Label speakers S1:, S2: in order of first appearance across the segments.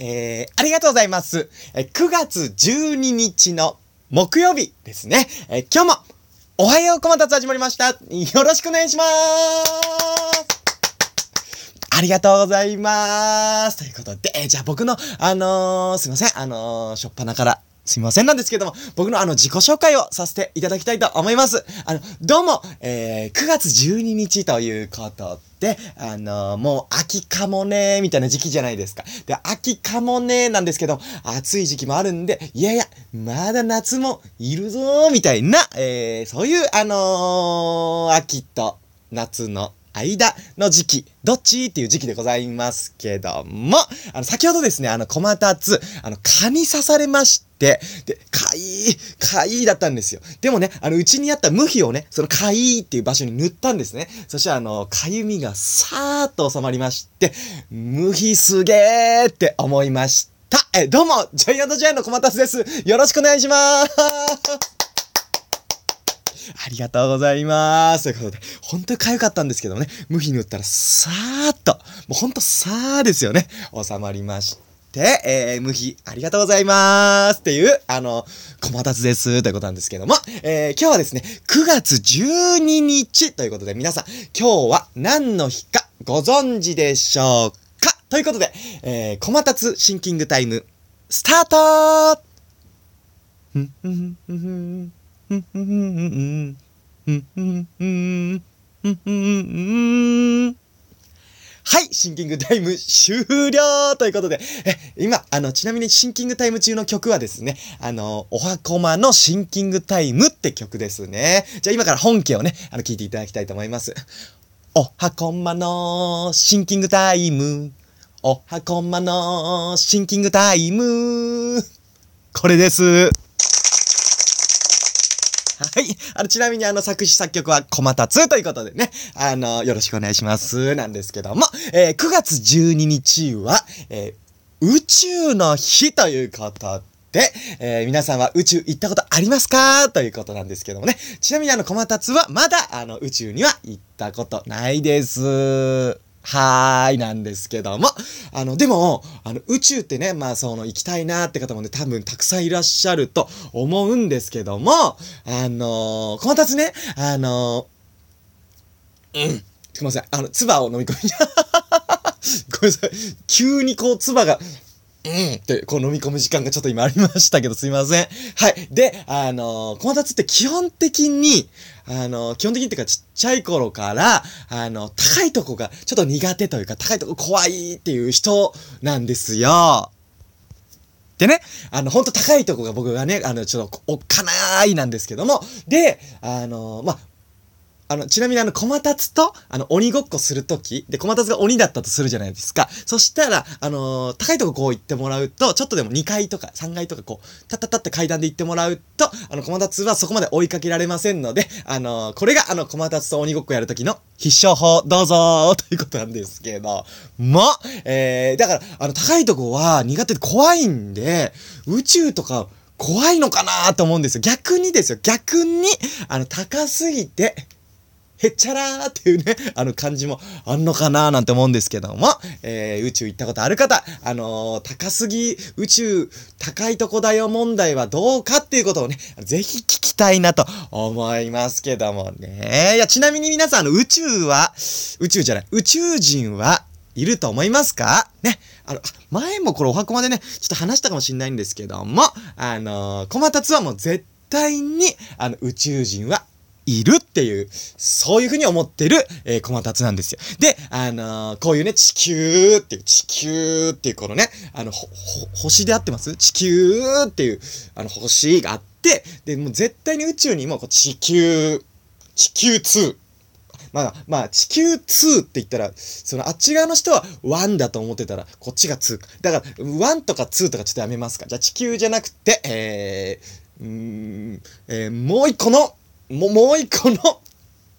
S1: えー、ありがとうございます。えー9月12日の木曜日ですね。えー今日も、おはようこまたつ始まりました。よろしくお願いします。ありがとうございます。ということで、えーじゃあ僕の、あのーすいません、あのーしょっぱなから、すいませんなんですけども、僕のあの自己紹介をさせていただきたいと思います。あの、どうも、えー9月12日ということで、あのーもう秋かもねーみたいな時期じゃないですか。で、秋かもねーなんですけど、暑い時期もあるんで、いやいや、まだ夏もいるぞーみたいな、えーそういう、あのー秋と夏の間の時期、どっち？っていう時期でございますけども、あの、先ほどですね、あの、小松つ、あの、蚊に刺されまして、で、かいい、かいいだったんですよ。でもね、あの、うちにあった無比をね、そのかいいっていう場所に塗ったんですね。そしたら、あの、かゆみがさーっと収まりまして、無比すげーって思いました。え、どうも、ジャイアントジャイアンの小松です。よろしくお願いしまーす。ありがとうございます。ということで、本当に痒かったんですけどもね、無比に打ったら、さーっと、もうほんとさーですよね、収まりまして、えー、無比、ありがとうございます。っていう、あの、小松です。ということなんですけども、えー、今日はですね、9月12日ということで、皆さん、今日は何の日かご存知でしょうか？ということで、えー、小松シンキングタイム、スタートふんんんんんはい、シンキングタイム終了ということで、え、今、あの、ちなみにシンキングタイム中の曲はですね、あの、おはこまのシンキングタイムって曲ですね。じゃあ今から本家をね、あの、聞いていただきたいと思います。おはこまのシンキングタイム。おはこまのシンキングタイム。これです。はい。あの、ちなみにあの、作詞作曲は小松ということでね、あの、よろしくお願いします。なんですけども、えー9月12日は、えー宇宙の日ということで、えー皆さんは宇宙行ったことありますかということなんですけどもね。ちなみにあの、小松はまだ、あの、宇宙には行ったことないです。はーい、なんですけども。あの、でも、あの、宇宙ってね、まあ、その、行きたいなって方もね、多分たくさんいらっしゃると思うんですけども、あのー、小松ね、あのー、うん、すみません、あの、唾を飲み込み、ごめんなさい、急にこう、唾が、うんって、こう飲み込む時間がちょっと今ありましたけど、すいません。はい。で、あのー、小松って基本的に、あのー、基本的にっていうかちっちゃい頃から、あの、高いとこがちょっと苦手というか、高いとこ怖いっていう人なんですよ。でね、あの、ほんと高いとこが僕がね、あの、ちょっとおっかないなんですけども、で、あの、まあ、あの、ちなみにあの、小松と、あの、鬼ごっこするとき、で、小松が鬼だったとするじゃないですか。そしたら、あのー高いとここう行ってもらうと、ちょっとでも2階とか3階とかこう、たたたって階段で行ってもらうと、あの、小松はそこまで追いかけられませんので、あのーこれがあの、小松と鬼ごっこやるときの必勝法、どうぞということなんですけど、も、えー、だから、あの、高いとこは苦手で怖いんで、宇宙とか、怖いのかなと思うんですよ。逆にですよ。逆に、あの、高すぎて、へっちゃらーっていうね、あの感じもあんのかなーなんて思うんですけども、えー、宇宙行ったことある方、あのー高すぎ、宇宙、高いとこだよ問題はどうかっていうことをね、ぜひ聞きたいなと思いますけどもね。いや、ちなみに皆さん、あの、宇宙は、宇宙じゃない、宇宙人はいると思いますか？ね。あの、前もこれお箱までね、ちょっと話したかもしれないんですけども、あのー、小松つはもう絶対に、あの、宇宙人はいるっていう、そういうふうに思ってる、えー、小松なんですよ。で、あのーこういうね、地球っていう、地球っていうこのね、あの、ほ、ほ、星で合ってます？地球っていう、あの、星があって、で、もう絶対に宇宙にもこう地球、地球2、まあ、まあ、地球2って言ったら、そのあっち側の人は1だと思ってたら、こっちが2か。だから、1とか2とかちょっとやめますか。じゃあ地球じゃなくて、えー、うん、えーもう一個の、も、もう一個の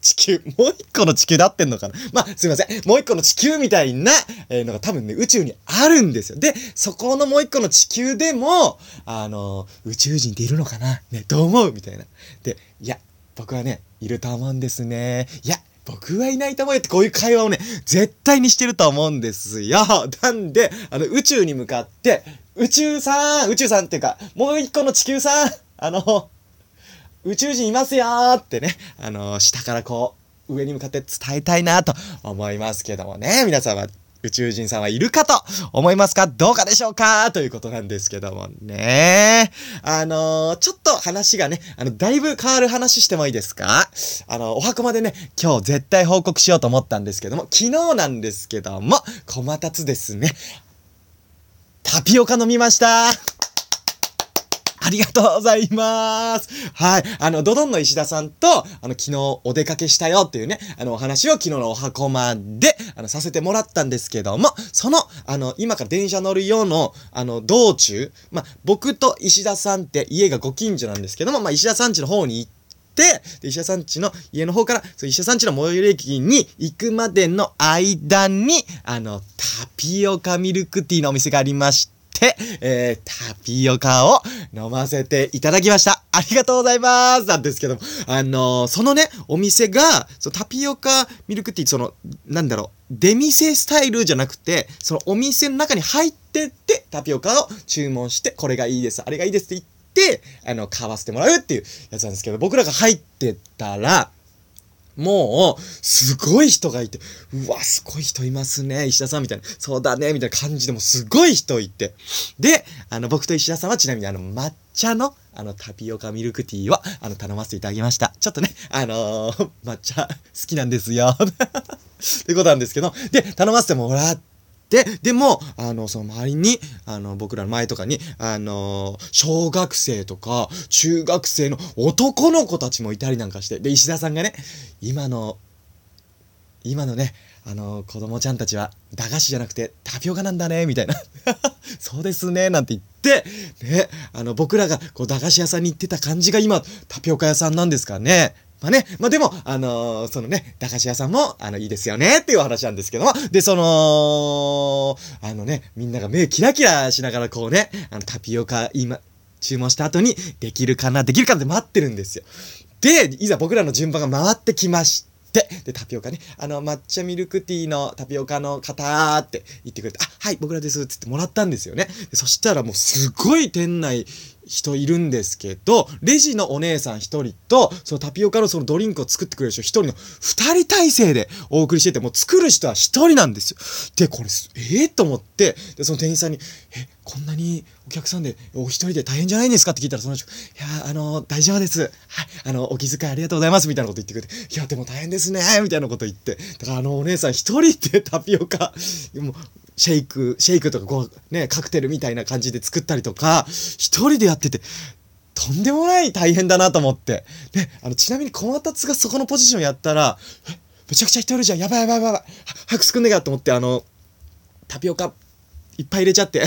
S1: 地球、もう一個の地球で合ってんのかな？まあ、すいません。もう一個の地球みたいな、えーのが多分ね、宇宙にあるんですよ。で、そこのもう一個の地球でも、あの宇宙人っているのかな？ね、どう思うみたいな。で、いや、僕はね、いると思うんですね。いや、僕はいないと思うよってこういう会話をね、絶対にしてると思うんですよ。なんで、あの、宇宙に向かって、宇宙さん、宇宙さんっていうか、もう一個の地球さん、あの、宇宙人いますよーってね、あの、下からこう、上に向かって伝えたいなと思いますけどもね、皆様宇宙人さんはいるかと思いますか？どうかでしょうか？ということなんですけどもね。あのー、ちょっと話がね、あの、だいぶ変わる話してもいいですか？あの、お箱までね、今日絶対報告しようと思ったんですけども、昨日なんですけども、小松つですね。タピオカ飲みました。ありがとうございます。はい。あの、ドドンの石田さんと、あの、昨日お出かけしたよっていうね、あの、お話を昨日のお箱まで、あの、させてもらったんですけども、その、あの、今から電車乗るよの、あの、道中、まあ、僕と石田さんって家がご近所なんですけども、まあ、石田さん家の方に行って、で、石田さん家の家の方から、そう、石田さん家の最寄り駅に行くまでの間に、あの、タピオカミルクティーのお店がありまして、、えー、タピオカを飲ませていただきました。ありがとうございます。なんですけども、あのー、そのね、お店が、そのタピオカミルクティー、その、なんだろう、出店スタイルじゃなくて、そのお店の中に入ってって、タピオカを注文して、これがいいです、あれがいいですって言って、あの、買わせてもらうっていうやつなんですけど、僕らが入ってたら、もう、すごい人がいて、うわ、すごい人いますね、石田さんみたいな、そうだね、みたいな感じでもすごい人いて。で、あの、僕と石田さんはちなみにあの、抹茶の、あの、タピオカミルクティーは、あの、頼ませていただきました。ちょっとね、あのー、抹茶好きなんですよ。ってことなんですけど、で、頼ませてもらって、で、でも、あの、その周りに、あの、僕らの前とかに、あの、小学生とか、中学生の男の子たちもいたりなんかして、で、石田さんがね、今の、今のね、あの、子供ちゃんたちは、駄菓子じゃなくて、タピオカなんだね、みたいな。そうですね、なんて言って、ね、あの、僕らが、こう、駄菓子屋さんに行ってた感じが今、タピオカ屋さんなんですかね。まあね、まあでも、あのー、そのね、駄菓子屋さんも、あの、いいですよねっていうお話なんですけども、で、その、あのね、みんなが目キラキラしながらこうね、あの、タピオカ今、注文した後に、できるかな、できるかなって待ってるんですよ。で、いざ僕らの順番が回ってきまして、で、タピオカね、あの、抹茶ミルクティーのタピオカの方って言ってくれて、あ、はい、僕らですって言ってもらったんですよね。そしたらもうすごい店内、人いるんですけど、レジのお姉さん一人と、そのタピオカのそのドリンクを作ってくれる人一人の二人体制でお送りしてて、もう作る人は一人なんですよ。で、これ、ええー、と思って、で、その店員さんに、え、こんなにお客さんでお一人で大変じゃないんですかって聞いたら、その人、いや、あの、大丈夫です。はい、あの、お気遣いありがとうございます。みたいなこと言ってくれて、いや、でも大変ですね。みたいなこと言って、だからあのお姉さん一人でタピオカ、も、シェイク、シェイクとかこう、ね、カクテルみたいな感じで作ったりとか、一人でやってて、とんでもない大変だなと思って。で、あの、ちなみに小松がそこのポジションやったら、え、めちゃくちゃ一人いるじゃん。やばいやばいやばい。早く作んねえかと思って、あの、タピオカいっぱい入れちゃって、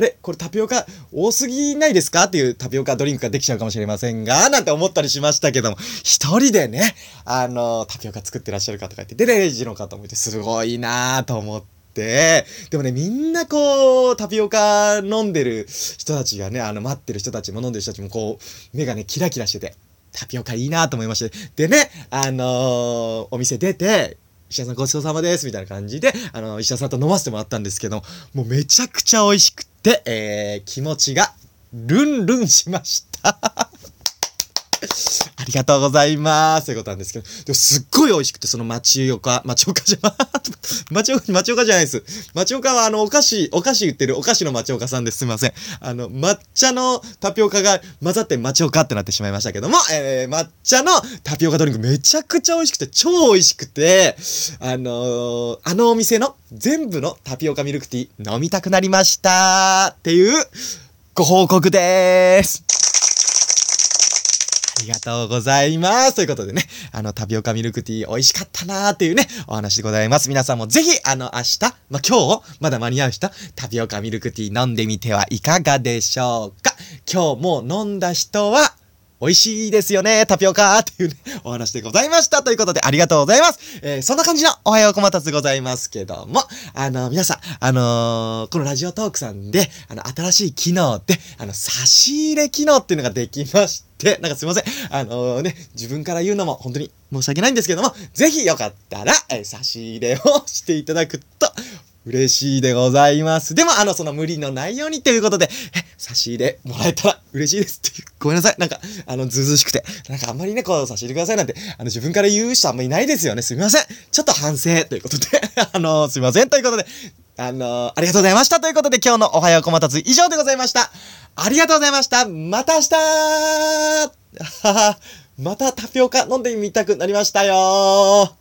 S1: あれこれタピオカ多すぎないですかっていうタピオカドリンクができちゃうかもしれませんが、なんて思ったりしましたけども、一人でね、あの、タピオカ作ってらっしゃる方がいて、で、レジの方もいて、すごいなぁと思って、でもね、みんなこう、タピオカ飲んでる人たちがね、あの、待ってる人たちも飲んでる人たちもこう、目がね、キラキラしてて、タピオカいいなと思いまして。でね、あのー、お店出て、医者さんごちそうさまです、みたいな感じで、あの、医者さんと飲ませてもらったんですけど、もうめちゃくちゃ美味しくて、えー、気持ちがルンルンしました。ありがとうございます。ということなんですけど、でもすっごい美味しくて、その町岡、町岡じゃ、町岡、町岡じゃないです。町岡はあの、お菓子、お菓子売ってるお菓子の町岡さんです。すみません。あの、抹茶のタピオカが混ざって町岡ってなってしまいましたけども、えー、抹茶のタピオカドリンクめちゃくちゃ美味しくて、超美味しくて、あのー、あのお店の全部のタピオカミルクティー飲みたくなりましたっていうご報告でーす。ありがとうございます。ということでね、あの、タピオカミルクティー美味しかったなーっていうね、お話でございます。皆さんもぜひ、あの、明日、まあ、今日、まだ間に合う人、タピオカミルクティー飲んでみてはいかがでしょうか今日も飲んだ人は、美味しいですよね、タピオカーっていうね、お話でございました。ということで、ありがとうございます。えー、そんな感じのおはようこまたつございますけども、あの、皆さん、あのー、このラジオトークさんで、あの、新しい機能で、あの、差し入れ機能っていうのができまして、て、なんかすいません。あのね、自分から言うのも本当に申し訳ないんですけども、ぜひよかったら、えー差し入れをしていただくと、嬉しいでございます。でも、あの、その無理のないようにということで、え、差し入れもらえたら嬉しいですっていう。ごめんなさい。なんか、あの、ずうずうしくて。なんかあんまりね、こう、差し入れくださいなんて、あの、自分から言う人あんまいないですよね。すみません。ちょっと反省ということで、あの、すみません。ということで、あの、ありがとうございました。ということで、今日のおはようこまたつ以上でございました。ありがとうございました。また明日ははまたタピオカ飲んでみたくなりましたよ